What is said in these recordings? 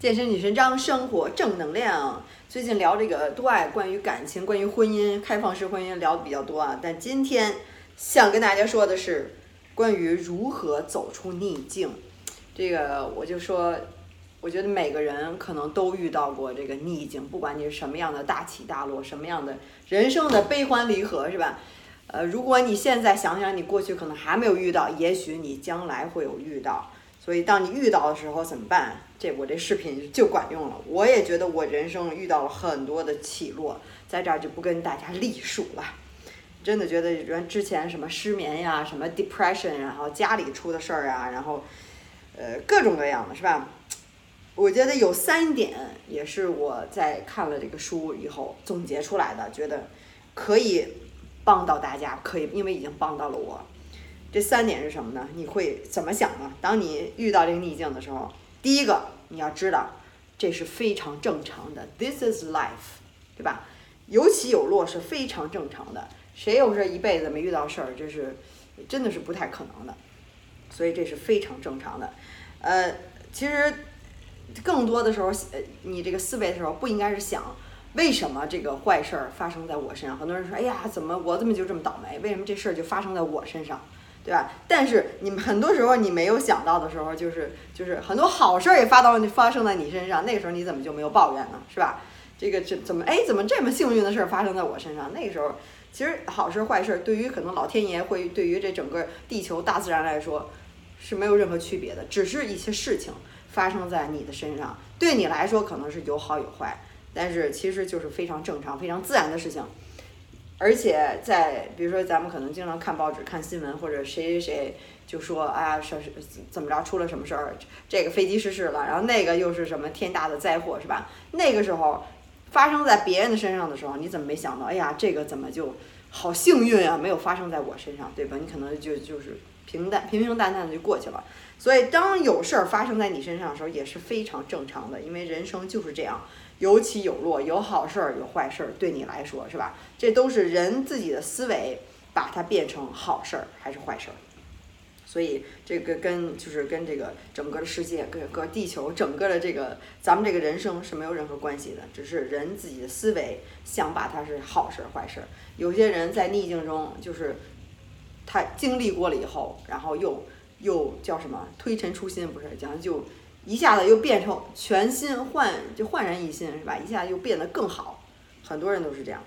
健身女神张，生活正能量。最近聊这个多爱，关于感情，关于婚姻，开放式婚姻聊的比较多啊。但今天想跟大家说的是，关于如何走出逆境。这个我就说，我觉得每个人可能都遇到过这个逆境，不管你是什么样的大起大落，什么样的人生的悲欢离合，是吧？呃，如果你现在想想，你过去可能还没有遇到，也许你将来会有遇到。所以，当你遇到的时候怎么办？这我这视频就管用了。我也觉得我人生遇到了很多的起落，在这儿就不跟大家历数了。真的觉得，原之前什么失眠呀，什么 depression，然后家里出的事儿啊，然后呃各种各样的，是吧？我觉得有三点也是我在看了这个书以后总结出来的，觉得可以帮到大家，可以，因为已经帮到了我。这三点是什么呢？你会怎么想呢？当你遇到这个逆境的时候，第一个你要知道，这是非常正常的，This is life，对吧？有起有落是非常正常的。谁有这一辈子没遇到事儿，这是真的是不太可能的。所以这是非常正常的。呃，其实更多的时候，呃，你这个思维的时候不应该是想为什么这个坏事儿发生在我身上。很多人说，哎呀，怎么我怎么就这么倒霉？为什么这事儿就发生在我身上？对吧？但是你们很多时候你没有想到的时候，就是就是很多好事儿也发到发生在你身上，那个时候你怎么就没有抱怨呢？是吧？这个这怎么哎怎么这么幸运的事儿发生在我身上？那个时候其实好事坏事对于可能老天爷会对于这整个地球大自然来说是没有任何区别的，只是一些事情发生在你的身上，对你来说可能是有好有坏，但是其实就是非常正常、非常自然的事情。而且在比如说，咱们可能经常看报纸、看新闻，或者谁谁谁就说啊，说是怎么着出了什么事儿，这个飞机失事了，然后那个又是什么天大的灾祸，是吧？那个时候发生在别人的身上的时候，你怎么没想到？哎呀，这个怎么就好幸运啊，没有发生在我身上，对吧？你可能就就是平淡平平淡淡的就过去了。所以，当有事儿发生在你身上的时候，也是非常正常的，因为人生就是这样。有起有落，有好事儿，有坏事儿，对你来说是吧？这都是人自己的思维把它变成好事儿还是坏事儿。所以这个跟就是跟这个整个的世界、跟个地球、整个的这个咱们这个人生是没有任何关系的，只是人自己的思维想把它是好事儿坏事儿。有些人在逆境中，就是他经历过了以后，然后又又叫什么推陈出新，不是讲就。一下子又变成全新焕，就焕然一新，是吧？一下又变得更好，很多人都是这样，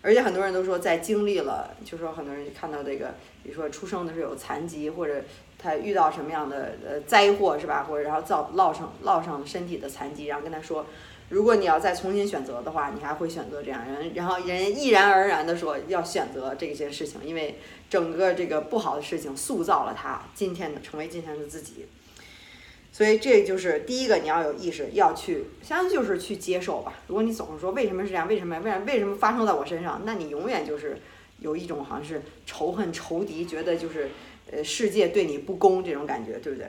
而且很多人都说，在经历了，就说很多人看到这个，比如说出生的时候有残疾，或者他遇到什么样的呃灾祸，是吧？或者然后造落上落上身体的残疾，然后跟他说，如果你要再重新选择的话，你还会选择这样人，然后人毅然而然的说要选择这些事情，因为整个这个不好的事情塑造了他今天的成为今天的自己。所以这就是第一个，你要有意识，要去，相当于就是去接受吧。如果你总是说为什么是这样，为什么，为什么，为什么发生在我身上，那你永远就是有一种好像是仇恨、仇敌，觉得就是呃世界对你不公这种感觉，对不对？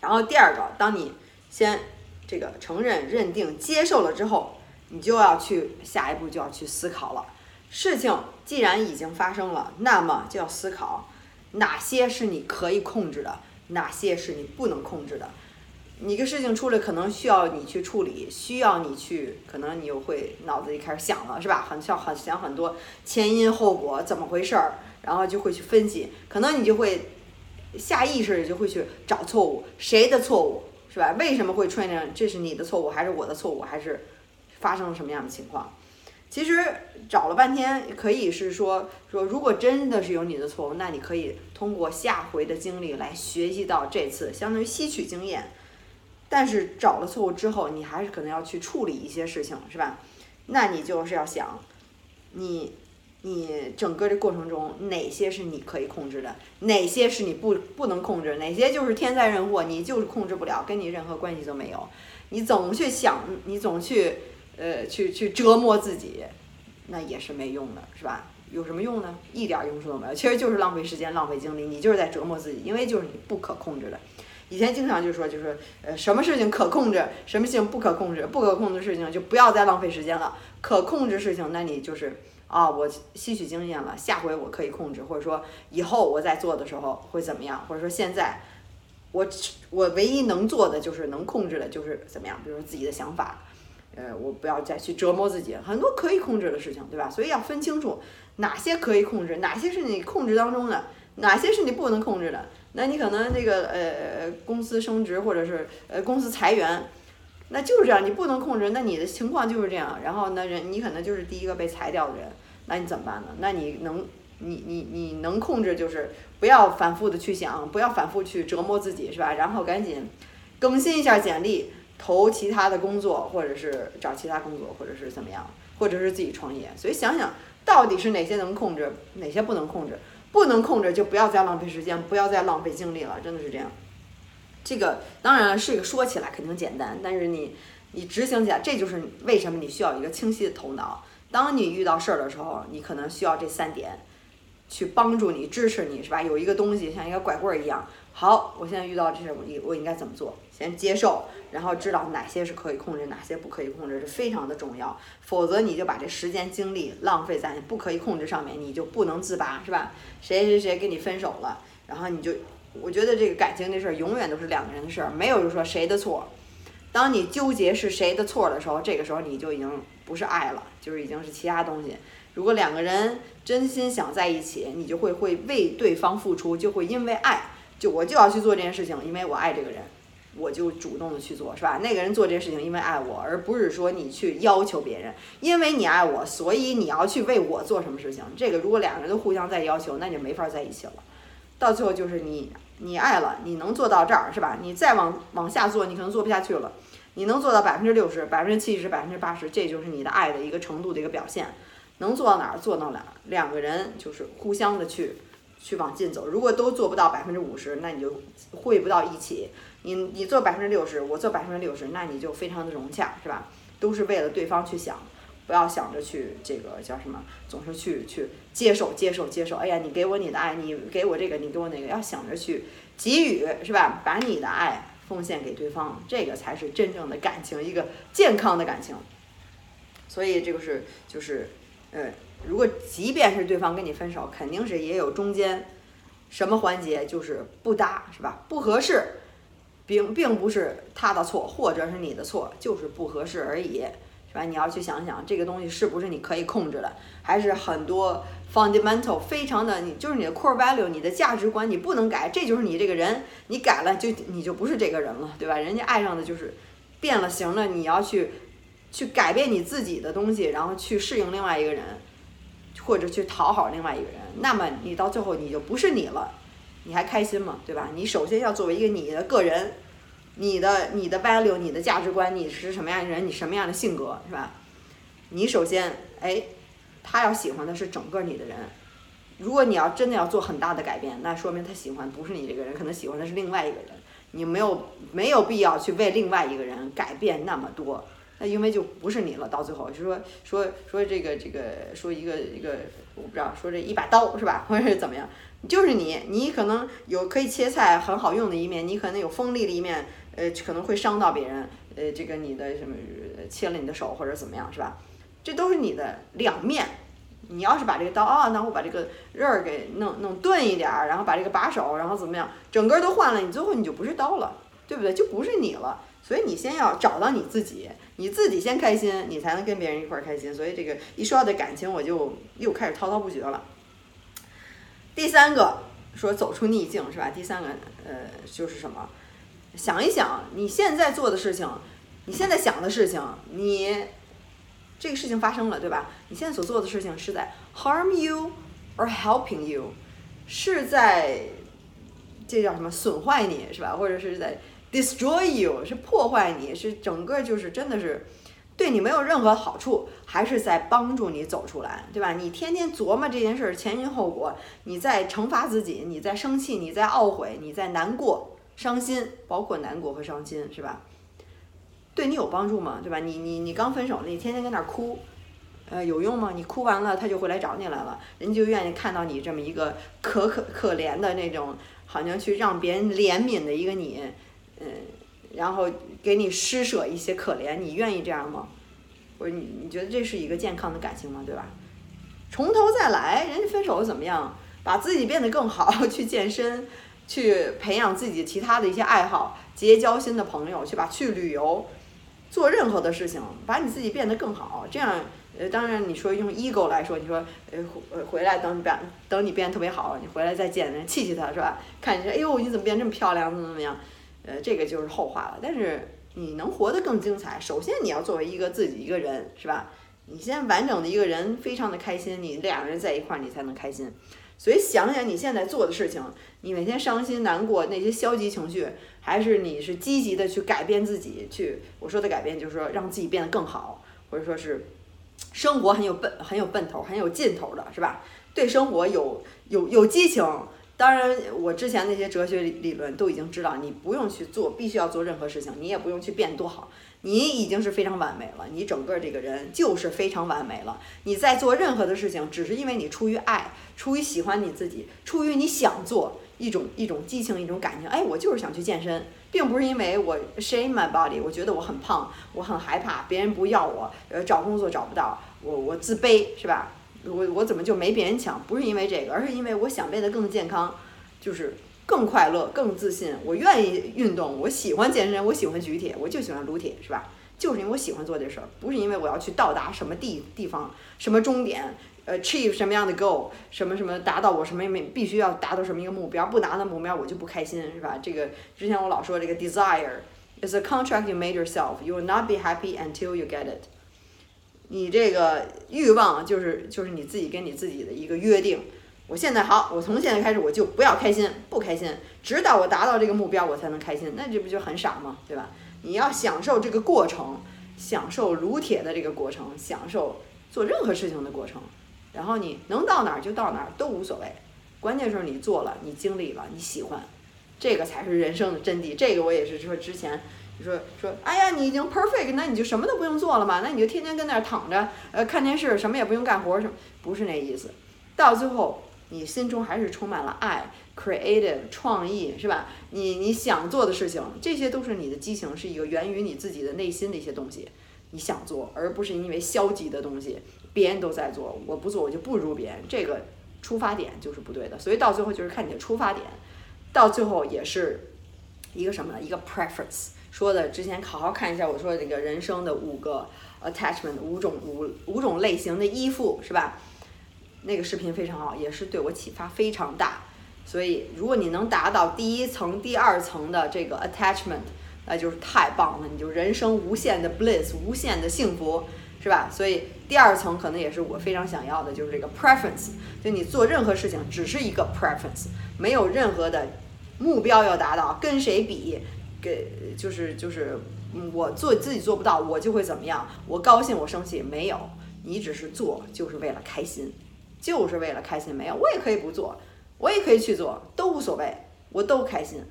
然后第二个，当你先这个承认、认定、接受了之后，你就要去下一步就要去思考了。事情既然已经发生了，那么就要思考哪些是你可以控制的。哪些是你不能控制的？你个事情出来，可能需要你去处理，需要你去，可能你又会脑子里开始想了，是吧？很像很想很多前因后果怎么回事儿，然后就会去分析，可能你就会下意识的就会去找错误，谁的错误是吧？为什么会出现这？这是你的错误还是我的错误，还是发生了什么样的情况？其实找了半天，可以是说说，如果真的是有你的错误，那你可以通过下回的经历来学习到这次，相当于吸取经验。但是找了错误之后，你还是可能要去处理一些事情，是吧？那你就是要想，你你整个的过程中哪些是你可以控制的，哪些是你不不能控制，哪些就是天灾人祸，你就是控制不了，跟你任何关系都没有。你总去想，你总去。呃，去去折磨自己，那也是没用的，是吧？有什么用呢？一点用处都没有，其实就是浪费时间、浪费精力，你就是在折磨自己，因为就是你不可控制的。以前经常就说，就是呃，什么事情可控制，什么事情不可控制，不可控制事情就不要再浪费时间了。可控制事情，那你就是啊，我吸取经验了，下回我可以控制，或者说以后我在做的时候会怎么样，或者说现在我我唯一能做的就是能控制的就是怎么样，比如说自己的想法，呃，我不要再去折磨自己，很多可以控制的事情，对吧？所以要分清楚哪些可以控制，哪些是你控制当中的，哪些是你不能控制的。那你可能这个呃公司升职或者是呃公司裁员，那就是这样，你不能控制，那你的情况就是这样。然后那人你可能就是第一个被裁掉的人，那你怎么办呢？那你能你你你能控制就是不要反复的去想，不要反复去折磨自己，是吧？然后赶紧更新一下简历，投其他的工作，或者是找其他工作，或者是怎么样，或者是自己创业。所以想想到底是哪些能控制，哪些不能控制。不能控制就不要再浪费时间，不要再浪费精力了，真的是这样。这个当然了，是一个说起来肯定简单，但是你你执行起来，这就是为什么你需要一个清晰的头脑。当你遇到事儿的时候，你可能需要这三点去帮助你、支持你，是吧？有一个东西像一个拐棍一样。好，我现在遇到这些，我我应该怎么做？先接受，然后知道哪些是可以控制，哪些不可以控制，是非常的重要。否则你就把这时间精力浪费在不可以控制上面，你就不能自拔，是吧？谁谁谁跟你分手了，然后你就，我觉得这个感情这事儿永远都是两个人的事儿，没有就说谁的错。当你纠结是谁的错的时候，这个时候你就已经不是爱了，就是已经是其他东西。如果两个人真心想在一起，你就会会为对方付出，就会因为爱。就我就要去做这件事情，因为我爱这个人，我就主动的去做，是吧？那个人做这件事情，因为爱我，而不是说你去要求别人，因为你爱我，所以你要去为我做什么事情。这个如果两个人都互相在要求，那就没法在一起了。到最后就是你你爱了，你能做到这儿，是吧？你再往往下做，你可能做不下去了。你能做到百分之六十、百分之七十、百分之八十，这就是你的爱的一个程度的一个表现。能做到哪儿做到哪儿，两个人就是互相的去。去往进走，如果都做不到百分之五十，那你就会不到一起。你你做百分之六十，我做百分之六十，那你就非常的融洽，是吧？都是为了对方去想，不要想着去这个叫什么，总是去去接受接受接受。哎呀，你给我你的爱，你给我这个，你给我那个，要想着去给予，是吧？把你的爱奉献给对方，这个才是真正的感情，一个健康的感情。所以这个是就是，呃。如果即便是对方跟你分手，肯定是也有中间什么环节就是不搭，是吧？不合适，并并不是他的错，或者是你的错，就是不合适而已，是吧？你要去想想这个东西是不是你可以控制的，还是很多 fundamental 非常的，你就是你的 core value，你的价值观你不能改，这就是你这个人，你改了就你就不是这个人了，对吧？人家爱上的就是变了形了，你要去去改变你自己的东西，然后去适应另外一个人。或者去讨好另外一个人，那么你到最后你就不是你了，你还开心吗？对吧？你首先要作为一个你的个人，你的你的 value，你的价值观，你是什么样的人，你什么样的性格，是吧？你首先，哎，他要喜欢的是整个你的人。如果你要真的要做很大的改变，那说明他喜欢不是你这个人，可能喜欢的是另外一个人。你没有没有必要去为另外一个人改变那么多。那因为就不是你了，到最后就说说说这个这个说一个一个我不知道说这一把刀是吧，或者是怎么样，就是你你可能有可以切菜很好用的一面，你可能有锋利的一面，呃可能会伤到别人，呃这个你的什么切了你的手或者怎么样是吧？这都是你的两面。你要是把这个刀啊，那我把这个刃儿给弄弄钝一点儿，然后把这个把手然后怎么样，整个都换了，你最后你就不是刀了，对不对？就不是你了。所以你先要找到你自己。你自己先开心，你才能跟别人一块儿开心。所以这个一说到这感情，我就又开始滔滔不绝了。第三个说走出逆境是吧？第三个呃就是什么？想一想你现在做的事情，你现在想的事情，你这个事情发生了对吧？你现在所做的事情是在 harm you or helping you，是在这叫什么损坏你是吧？或者是在。Destroy you 是破坏你，是整个就是真的是对你没有任何好处，还是在帮助你走出来，对吧？你天天琢磨这件事前因后果，你在惩罚自己，你在生气，你在懊悔，你在难过、伤心，包括难过和伤心，是吧？对你有帮助吗？对吧？你你你刚分手了，你天天跟那哭，呃，有用吗？你哭完了，他就会来找你来了，人家就愿意看到你这么一个可可可怜的那种，好像去让别人怜悯的一个你。嗯，然后给你施舍一些可怜，你愿意这样吗？我说你你觉得这是一个健康的感情吗？对吧？从头再来，人家分手怎么样？把自己变得更好，去健身，去培养自己其他的一些爱好，结交新的朋友，去吧，去旅游，做任何的事情，把你自己变得更好。这样，呃，当然你说用 ego 来说，你说，呃，回回来等你变，等你变得特别好，你回来再见人，气气他是吧？看你说，哎呦，你怎么变这么漂亮，怎么怎么样？呃，这个就是后话了。但是你能活得更精彩，首先你要作为一个自己一个人，是吧？你先完整的一个人，非常的开心，你两个人在一块儿，你才能开心。所以想想你现在做的事情，你每天伤心难过那些消极情绪，还是你是积极的去改变自己？去我说的改变，就是说让自己变得更好，或者说是生活很有奔很有奔头、很有劲头的，是吧？对生活有有有激情。当然，我之前那些哲学理论都已经知道，你不用去做，必须要做任何事情，你也不用去变多好，你已经是非常完美了，你整个这个人就是非常完美了。你在做任何的事情，只是因为你出于爱，出于喜欢你自己，出于你想做一种一种激情，一种感情。哎，我就是想去健身，并不是因为我 shame my body，我觉得我很胖，我很害怕别人不要我，呃，找工作找不到，我我自卑，是吧？我我怎么就没别人强？不是因为这个，而是因为我想变得更健康，就是更快乐、更自信。我愿意运动，我喜欢健身，我喜欢举铁，我就喜欢撸铁，是吧？就是因为我喜欢做这事儿，不是因为我要去到达什么地地方、什么终点，呃，achieve 什么样的 goal，什么什么达到我什么没必须要达到什么一个目标，不达到目标我就不开心，是吧？这个之前我老说这个 desire is a contract you made yourself. You will not be happy until you get it. 你这个欲望就是就是你自己跟你自己的一个约定。我现在好，我从现在开始我就不要开心，不开心，直到我达到这个目标我才能开心。那这不就很傻吗？对吧？你要享受这个过程，享受撸铁的这个过程，享受做任何事情的过程。然后你能到哪儿就到哪儿都无所谓，关键是你做了，你经历了，你喜欢，这个才是人生的真谛。这个我也是说之前。说说，哎呀，你已经 perfect，那你就什么都不用做了嘛？那你就天天跟那儿躺着，呃，看电视，什么也不用干活，什么不是那意思。到最后，你心中还是充满了爱，creative 创意，是吧？你你想做的事情，这些都是你的激情，是一个源于你自己的内心的一些东西，你想做，而不是因为消极的东西，别人都在做，我不做我就不如别人，这个出发点就是不对的。所以到最后就是看你的出发点，到最后也是一个什么呢？一个 preference。说的之前好好看一下，我说的这个人生的五个 attachment，五种五五种类型的依附，是吧？那个视频非常好，也是对我启发非常大。所以如果你能达到第一层、第二层的这个 attachment，那就是太棒了，你就人生无限的 bliss，无限的幸福，是吧？所以第二层可能也是我非常想要的，就是这个 preference，就你做任何事情只是一个 preference，没有任何的目标要达到，跟谁比？给就是就是，嗯我做自己做不到，我就会怎么样？我高兴，我生气，没有，你只是做，就是为了开心，就是为了开心，没有，我也可以不做，我也可以去做，都无所谓，我都开心，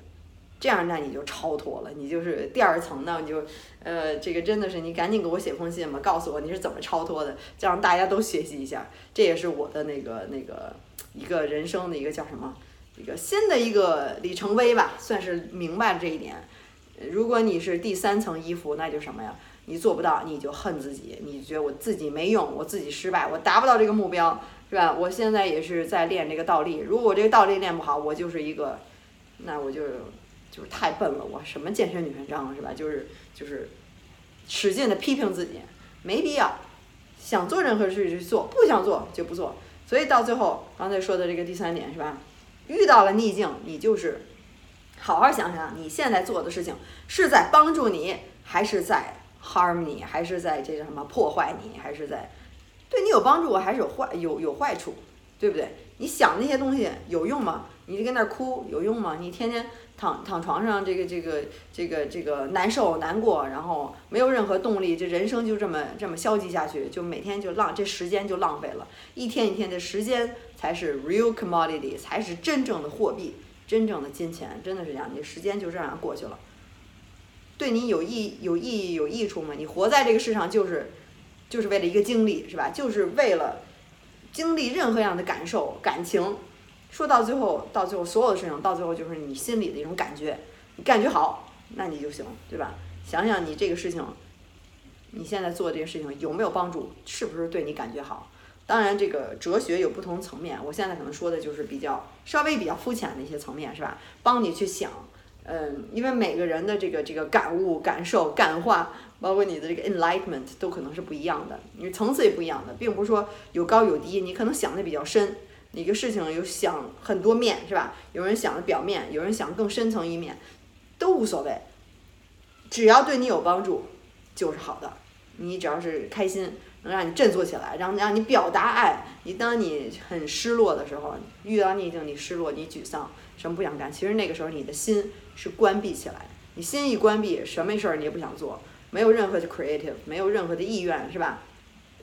这样那你就超脱了，你就是第二层呢，你就呃，这个真的是你赶紧给我写封信吧，告诉我你是怎么超脱的，这样大家都学习一下，这也是我的那个那个一个人生的一个叫什么，一个新的一个里程碑吧，算是明白了这一点。如果你是第三层衣服，那就什么呀？你做不到，你就恨自己，你觉得我自己没用，我自己失败，我达不到这个目标，是吧？我现在也是在练这个倒立，如果我这个倒立练不好，我就是一个，那我就就是太笨了，我什么健身女神章是吧？就是就是使劲的批评自己，没必要。想做任何事就做，不想做就不做。所以到最后，刚才说的这个第三点是吧？遇到了逆境，你就是。好好想想，你现在做的事情是在帮助你，还是在 harm 你，还是在这个什么破坏你，还是在对你有帮助，还是有坏有有坏处，对不对？你想那些东西有用吗？你就跟那儿哭有用吗？你天天躺躺床上，这个这个这个这个难受难过，然后没有任何动力，这人生就这么这么消极下去，就每天就浪，这时间就浪费了，一天一天的时间才是 real commodity，才是真正的货币。真正的金钱真的是这样，你时间就这样过去了，对你有益有意义有益处吗？你活在这个世上就是就是为了一个经历是吧？就是为了经历任何样的感受感情，说到最后到最后所有的事情到最后就是你心里的一种感觉，你感觉好那你就行对吧？想想你这个事情，你现在做这个事情有没有帮助？是不是对你感觉好？当然，这个哲学有不同层面，我现在可能说的就是比较稍微比较肤浅的一些层面，是吧？帮你去想，嗯，因为每个人的这个这个感悟、感受、感化，包括你的这个 enlightenment 都可能是不一样的，你层次也不一样的，并不是说有高有低，你可能想的比较深，一个事情有想很多面，是吧？有人想的表面，有人想更深层一面，都无所谓，只要对你有帮助就是好的，你只要是开心。能让你振作起来，让让你表达爱。你当你很失落的时候，遇到逆境，你失落，你沮丧，什么不想干？其实那个时候你的心是关闭起来。你心一关闭，什么事儿你也不想做，没有任何的 creative，没有任何的意愿，是吧？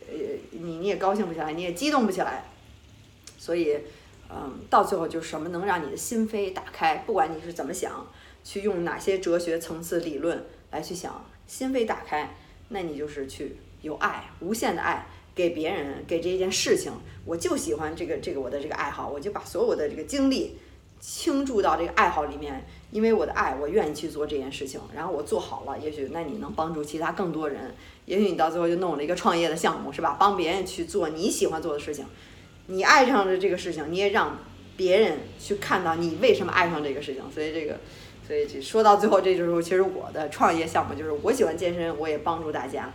呃，你你也高兴不起来，你也激动不起来。所以，嗯，到最后就什么能让你的心扉打开？不管你是怎么想，去用哪些哲学层次理论来去想，心扉打开，那你就是去。有爱，无限的爱给别人，给这一件事情，我就喜欢这个这个我的这个爱好，我就把所有的这个精力倾注到这个爱好里面，因为我的爱，我愿意去做这件事情，然后我做好了，也许那你能帮助其他更多人，也许你到最后就弄了一个创业的项目，是吧？帮别人去做你喜欢做的事情，你爱上了这个事情，你也让别人去看到你为什么爱上这个事情，所以这个，所以说到最后，这就是其实我的创业项目，就是我喜欢健身，我也帮助大家。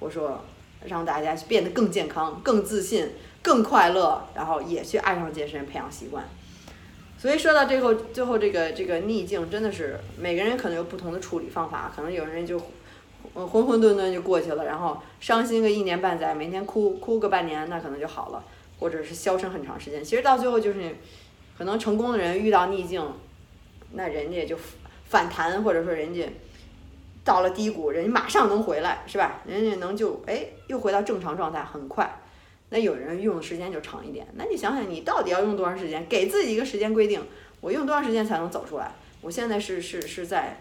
我说，让大家变得更健康、更自信、更快乐，然后也去爱上健身，培养习惯。所以说到最后，最后这个这个逆境真的是每个人可能有不同的处理方法，可能有人就浑浑沌沌就过去了，然后伤心个一年半载，每天哭哭个半年，那可能就好了，或者是消沉很长时间。其实到最后就是，可能成功的人遇到逆境，那人家就反弹，或者说人家。到了低谷，人家马上能回来，是吧？人家能就哎，又回到正常状态，很快。那有人用的时间就长一点。那你想想，你到底要用多长时间？给自己一个时间规定，我用多长时间才能走出来？我现在是是是在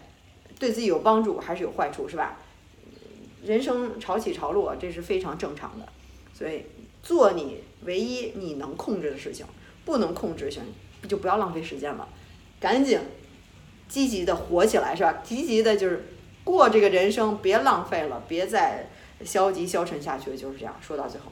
对自己有帮助，还是有坏处，是吧？人生潮起潮落，这是非常正常的。所以做你唯一你能控制的事情，不能控制行就不要浪费时间了，赶紧积极的活起来，是吧？积极的就是。过这个人生，别浪费了，别再消极消沉下去了，就是这样。说到最后，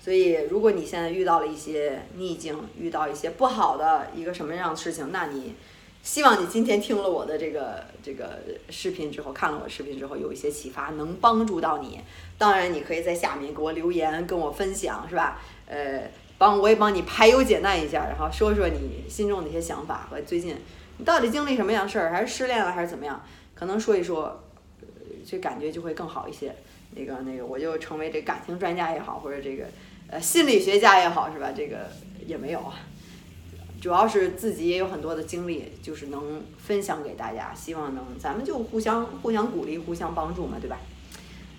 所以如果你现在遇到了一些逆境，遇到一些不好的一个什么样的事情，那你希望你今天听了我的这个这个视频之后，看了我视频之后有一些启发，能帮助到你。当然，你可以在下面给我留言，跟我分享，是吧？呃，帮我也帮你排忧解难一下，然后说说你心中的一些想法和最近你到底经历什么样事儿，还是失恋了，还是怎么样？可能说一说，这感觉就会更好一些。那个那个，我就成为这感情专家也好，或者这个呃心理学家也好，是吧？这个也没有啊，主要是自己也有很多的经历，就是能分享给大家，希望能咱们就互相互相鼓励，互相帮助嘛，对吧？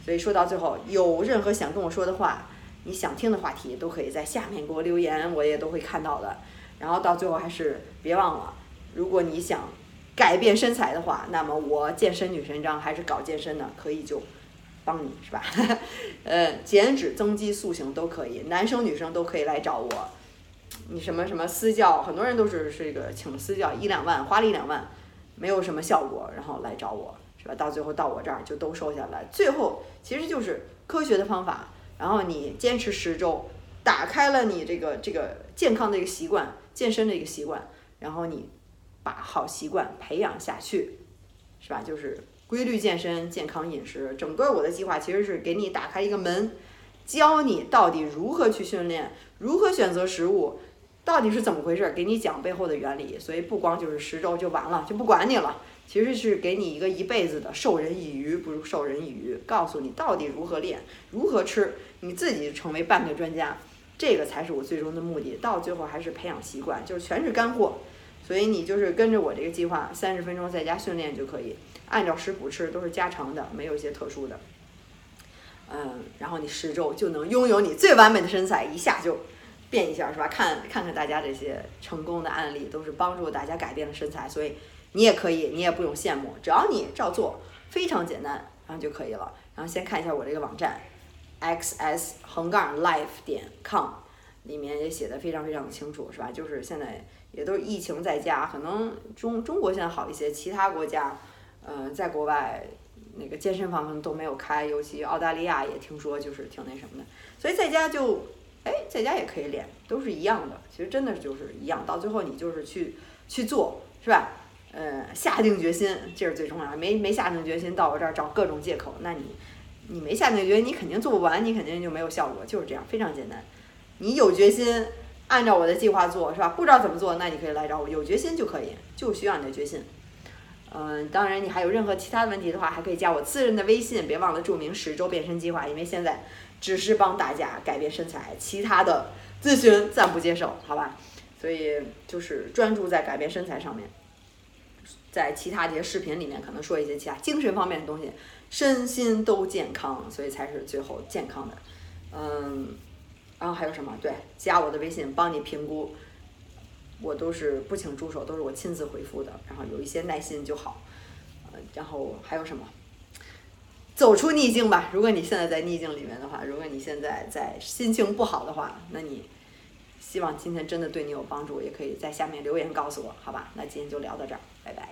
所以说到最后，有任何想跟我说的话，你想听的话题，都可以在下面给我留言，我也都会看到的。然后到最后还是别忘了，如果你想。改变身材的话，那么我健身女神章还是搞健身的，可以就帮你是吧？呃，减脂、增肌、塑形都可以，男生女生都可以来找我。你什么什么私教，很多人都是这个请私教一两万，花了一两万，没有什么效果，然后来找我是吧？到最后到我这儿就都瘦下来，最后其实就是科学的方法，然后你坚持十周，打开了你这个这个健康的一个习惯，健身的一个习惯，然后你。把好习惯培养下去，是吧？就是规律健身、健康饮食，整个我的计划其实是给你打开一个门，教你到底如何去训练，如何选择食物，到底是怎么回事，给你讲背后的原理。所以不光就是十周就完了，就不管你了，其实是给你一个一辈子的授人以鱼，不如授人以渔，告诉你到底如何练，如何吃，你自己成为半个专家，这个才是我最终的目的。到最后还是培养习惯，就是全是干货。所以你就是跟着我这个计划，三十分钟在家训练就可以，按照食谱吃，都是家常的，没有一些特殊的。嗯，然后你十周就能拥有你最完美的身材，一下就变一下，是吧？看看看大家这些成功的案例，都是帮助大家改变了身材，所以你也可以，你也不用羡慕，只要你照做，非常简单，然后就可以了。然后先看一下我这个网站，xs 横杠 life 点 com，里面也写的非常非常清楚，是吧？就是现在。也都是疫情在家，可能中中国现在好一些，其他国家，呃，在国外那个健身房可能都没有开，尤其澳大利亚也听说就是挺那什么的，所以在家就，哎，在家也可以练，都是一样的，其实真的就是一样，到最后你就是去去做，是吧？呃，下定决心，这是最重要的，没没下定决心到我这儿找各种借口，那你你没下定决心，你肯定做不完，你肯定就没有效果，就是这样，非常简单。你有决心，按照我的计划做，是吧？不知道怎么做，那你可以来找我，有决心就可以，就需要你的决心。嗯，当然，你还有任何其他的问题的话，还可以加我私人的微信，别忘了注明“十周变身计划”，因为现在只是帮大家改变身材，其他的咨询暂不接受，好吧？所以就是专注在改变身材上面，在其他这些视频里面可能说一些其他精神方面的东西，身心都健康，所以才是最后健康的。嗯，然后还有什么？对，加我的微信，帮你评估。我都是不请助手，都是我亲自回复的，然后有一些耐心就好。呃，然后还有什么？走出逆境吧。如果你现在在逆境里面的话，如果你现在在心情不好的话，那你希望今天真的对你有帮助，也可以在下面留言告诉我，好吧？那今天就聊到这儿，拜拜。